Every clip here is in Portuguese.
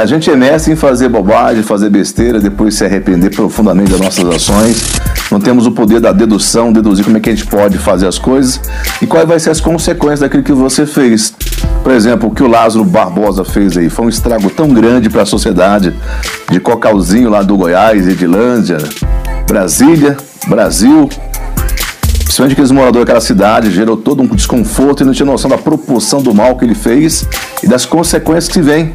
a gente é mestre em fazer bobagem, fazer besteira, depois se arrepender profundamente das nossas ações. Não temos o poder da dedução, deduzir como é que a gente pode fazer as coisas e quais vai ser as consequências daquilo que você fez. Por exemplo, o que o Lázaro Barbosa fez aí foi um estrago tão grande para a sociedade de Cocalzinho lá do Goiás, Edilândia, Brasília, Brasil, principalmente aqueles moradores daquela cidade, gerou todo um desconforto e não tinha noção da proporção do mal que ele fez e das consequências que vem.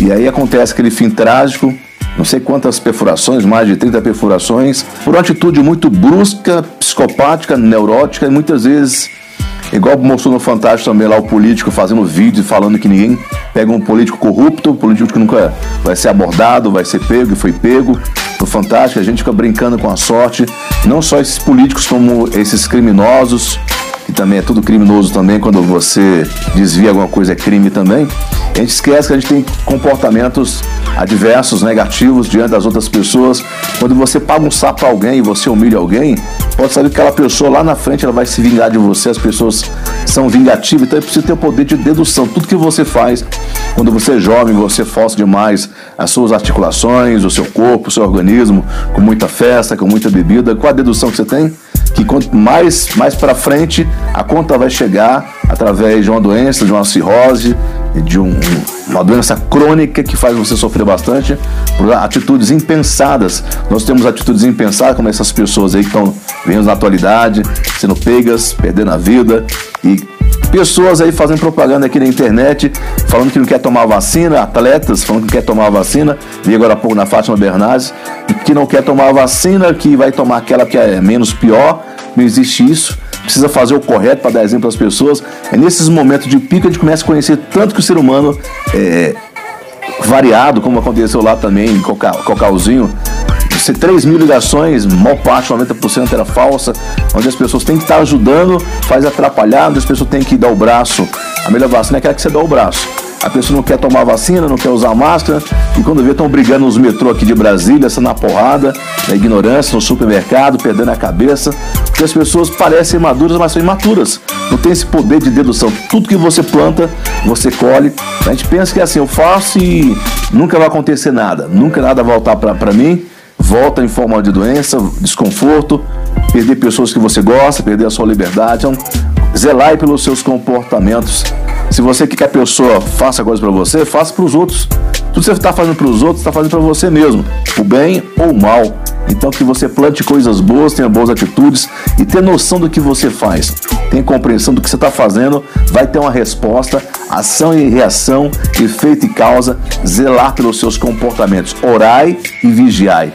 E aí acontece aquele fim trágico, não sei quantas perfurações, mais de 30 perfurações, por uma atitude muito brusca, psicopática, neurótica e muitas vezes, igual mostrou no Fantástico também lá o político fazendo vídeo falando que ninguém pega um político corrupto, um político que nunca vai ser abordado, vai ser pego e foi pego. No Fantástico a gente fica brincando com a sorte, não só esses políticos como esses criminosos, também é tudo criminoso também, quando você desvia alguma coisa é crime também. A gente esquece que a gente tem comportamentos adversos, negativos diante das outras pessoas. Quando você paga um sapo para alguém e você humilha alguém, pode saber que aquela pessoa lá na frente ela vai se vingar de você. As pessoas são vingativas, então é preciso ter o poder de dedução. Tudo que você faz, quando você é jovem, você força demais as suas articulações, o seu corpo, o seu organismo, com muita festa, com muita bebida. Qual a dedução que você tem? que quanto mais, mais para frente a conta vai chegar através de uma doença, de uma cirrose, de um, uma doença crônica que faz você sofrer bastante por atitudes impensadas. Nós temos atitudes impensadas, como essas pessoas aí que estão vendo na atualidade, sendo pegas, perdendo a vida e pessoas aí fazendo propaganda aqui na internet, falando que não quer tomar vacina, atletas falando que não quer tomar vacina, vi agora há pouco na Fátima Bernardes, que não quer tomar vacina, que vai tomar aquela que é menos pior, não existe isso precisa fazer o correto para dar exemplo às pessoas. É nesses momentos de pico que a gente começa a conhecer tanto que o ser humano é variado, como aconteceu lá também em Cocalzinho. Você 3 mil ligações, maior parte, 90% era falsa, onde as pessoas têm que estar ajudando, faz atrapalhar, onde as pessoas têm que dar o braço. A melhor vacina é aquela que você dá o braço a pessoa não quer tomar vacina, não quer usar máscara, e quando vê estão brigando nos metrô aqui de Brasília, essa na porrada, na ignorância, no supermercado, perdendo a cabeça, porque as pessoas parecem maduras, mas são imaturas. Não tem esse poder de dedução. Tudo que você planta, você colhe. A gente pensa que é assim, eu faço e nunca vai acontecer nada, nunca nada voltar para mim, volta em forma de doença, desconforto, perder pessoas que você gosta, perder a sua liberdade. Então, zelar pelos seus comportamentos se você quer que a pessoa faça coisa para você, faça para os outros. Tudo que você está fazendo para os outros, está fazendo para você mesmo, o bem ou o mal. Então que você plante coisas boas, tenha boas atitudes e tenha noção do que você faz. Tenha compreensão do que você está fazendo, vai ter uma resposta, ação e reação, efeito e causa, zelar pelos seus comportamentos. Orai e vigiai.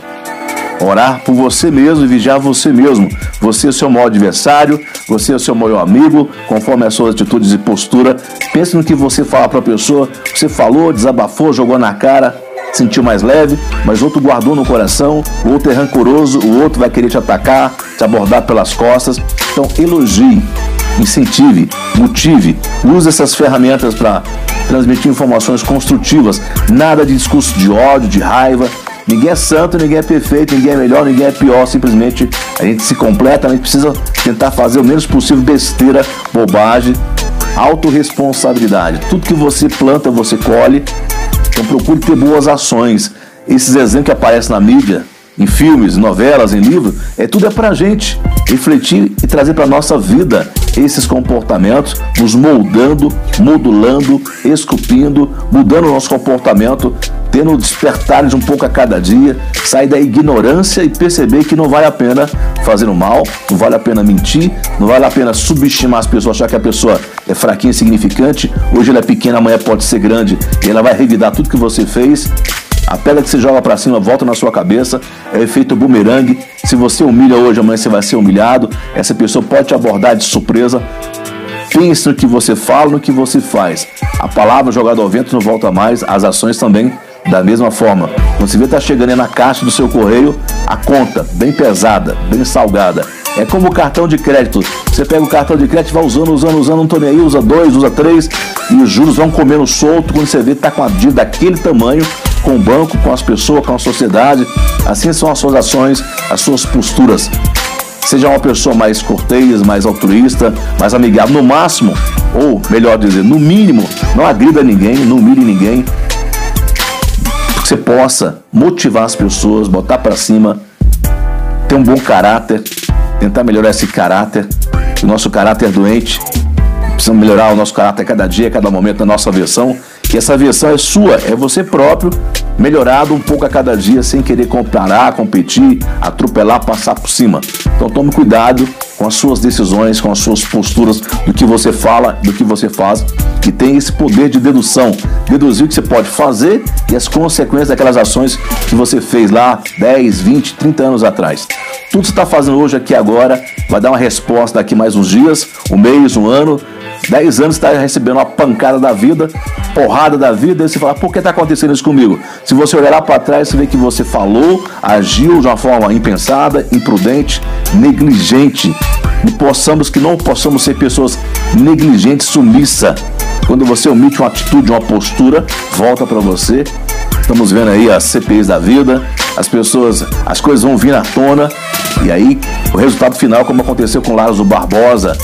Orar por você mesmo e vigiar você mesmo. Você é o seu maior adversário, você é o seu maior amigo, conforme as suas atitudes e postura. Pense no que você fala para a pessoa. Você falou, desabafou, jogou na cara, sentiu mais leve, mas outro guardou no coração, o outro é rancoroso, o outro vai querer te atacar, te abordar pelas costas. Então elogie, incentive, motive, use essas ferramentas para transmitir informações construtivas, nada de discurso de ódio, de raiva, Ninguém é santo, ninguém é perfeito, ninguém é melhor, ninguém é pior. Simplesmente a gente se completa, a gente precisa tentar fazer o menos possível besteira, bobagem, autorresponsabilidade. Tudo que você planta, você colhe. Então procure ter boas ações. Esses exemplos que aparecem na mídia, em filmes, novelas, em livros, é tudo é pra gente refletir e trazer para nossa vida esses comportamentos, nos moldando, modulando, esculpindo, mudando o nosso comportamento tendo despertares um pouco a cada dia, sair da ignorância e perceber que não vale a pena fazer o mal, não vale a pena mentir, não vale a pena subestimar as pessoas, achar que a pessoa é fraquinha, insignificante, hoje ela é pequena, amanhã pode ser grande, e ela vai revidar tudo que você fez. A pedra que você joga para cima volta na sua cabeça, é o efeito bumerangue. Se você humilha hoje, amanhã você vai ser humilhado. Essa pessoa pode te abordar de surpresa. Pense no que você fala, no que você faz. A palavra jogada ao vento não volta mais, as ações também da mesma forma, quando você vê tá chegando na caixa do seu correio, a conta bem pesada, bem salgada. É como o cartão de crédito. Você pega o cartão de crédito, vai usando, usando, usando, não tô nem aí, usa dois, usa três, e os juros vão comendo solto quando você vê tá com a dívida daquele tamanho, com o banco, com as pessoas, com a sociedade. Assim são as suas ações, as suas posturas. Seja uma pessoa mais cortês, mais altruísta, mais amigável, no máximo, ou melhor dizer, no mínimo, não agrida ninguém, não humilhe ninguém, possa motivar as pessoas, botar para cima, ter um bom caráter, tentar melhorar esse caráter, o nosso caráter doente. Precisamos melhorar o nosso caráter cada dia, cada momento da nossa versão. E essa versão é sua, é você próprio, melhorado um pouco a cada dia, sem querer comparar, competir, atropelar, passar por cima. Então tome cuidado com as suas decisões, com as suas posturas, do que você fala, do que você faz, e tem esse poder de dedução, deduzir o que você pode fazer e as consequências daquelas ações que você fez lá 10, 20, 30 anos atrás. Tudo que você está fazendo hoje aqui agora vai dar uma resposta daqui mais uns dias, um mês, um ano, 10 anos está recebendo uma pancada da vida, porrada da vida, e você fala, por que está acontecendo isso comigo? Se você olhar para trás, você vê que você falou, agiu de uma forma impensada, imprudente, negligente. E possamos que não possamos ser pessoas negligentes, sumissa. Quando você omite uma atitude, uma postura, volta para você. Estamos vendo aí as CPIs da vida, as pessoas, as coisas vão vir à tona, e aí o resultado final, como aconteceu com Lázaro Barbosa,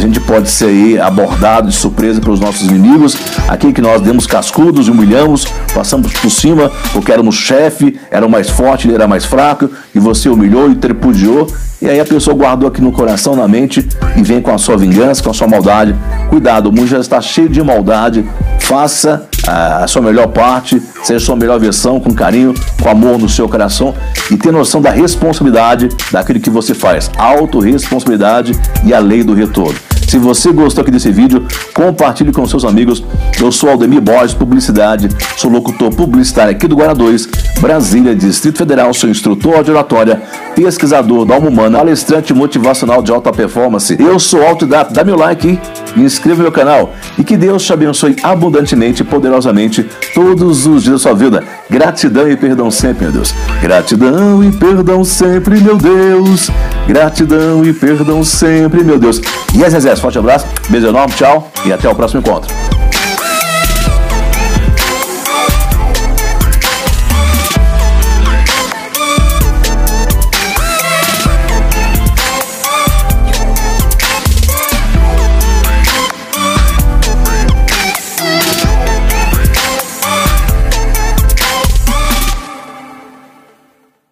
gente pode ser aí abordado de surpresa pelos nossos inimigos, aquele que nós demos cascudos e humilhamos, passamos por cima porque éramos chefe, era o mais forte, ele era mais fraco, e você humilhou e tripudiou, e aí a pessoa guardou aqui no coração, na mente, e vem com a sua vingança, com a sua maldade. Cuidado, o mundo já está cheio de maldade, faça a sua melhor parte, seja a sua melhor versão, com carinho, com amor no seu coração e ter noção da responsabilidade daquilo que você faz. Autoresponsabilidade e a lei do retorno. Se você gostou aqui desse vídeo, compartilhe com seus amigos. Eu sou Aldemir Borges, Publicidade, sou locutor publicitário aqui do Guará 2, Brasília, Distrito Federal, sou instrutor de oratória, pesquisador da alma humana, palestrante motivacional de alta performance. Eu sou autodidata, dá meu like e inscreva no meu canal. E que Deus te abençoe abundantemente e poderosamente todos os dias da sua vida. Gratidão e perdão sempre, meu Deus. Gratidão e perdão sempre, meu Deus. Gratidão e perdão sempre, meu Deus. E yes, yes. Forte abraço, beijo enorme, tchau e até o próximo encontro.